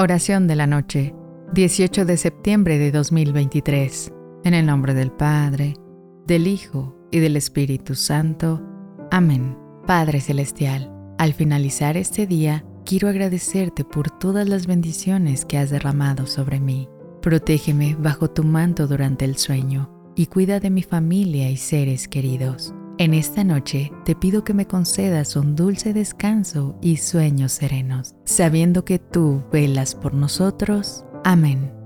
Oración de la noche, 18 de septiembre de 2023. En el nombre del Padre, del Hijo y del Espíritu Santo. Amén. Padre Celestial, al finalizar este día, quiero agradecerte por todas las bendiciones que has derramado sobre mí. Protégeme bajo tu manto durante el sueño y cuida de mi familia y seres queridos. En esta noche te pido que me concedas un dulce descanso y sueños serenos, sabiendo que tú velas por nosotros. Amén.